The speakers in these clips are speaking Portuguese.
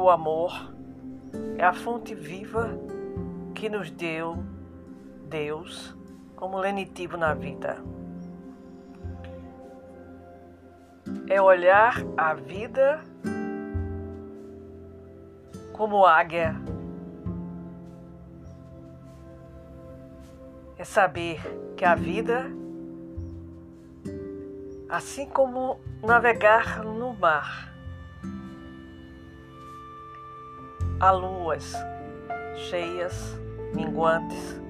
o amor é a fonte viva que nos deu Deus como lenitivo na vida. É olhar a vida como águia. É saber que a vida, assim como navegar no mar, há luas cheias, minguantes,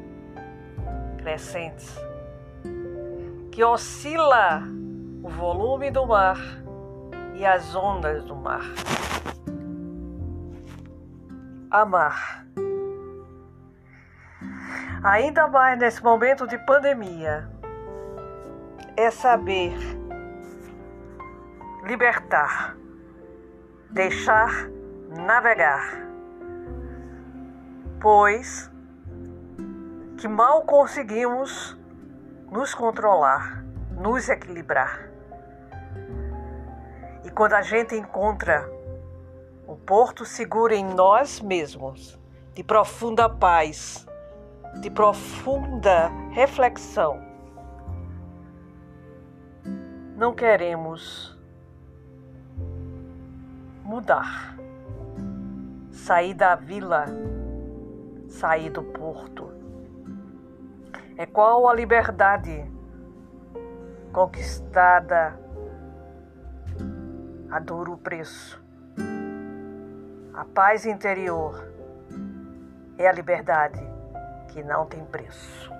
crescentes, que oscila o volume do mar e as ondas do mar. Amar. Ainda mais nesse momento de pandemia, é saber libertar, deixar navegar, pois que mal conseguimos nos controlar, nos equilibrar. E quando a gente encontra o porto seguro em nós mesmos, de profunda paz, de profunda reflexão, não queremos mudar, sair da vila, sair do porto é qual a liberdade conquistada a duro preço. A paz interior é a liberdade que não tem preço.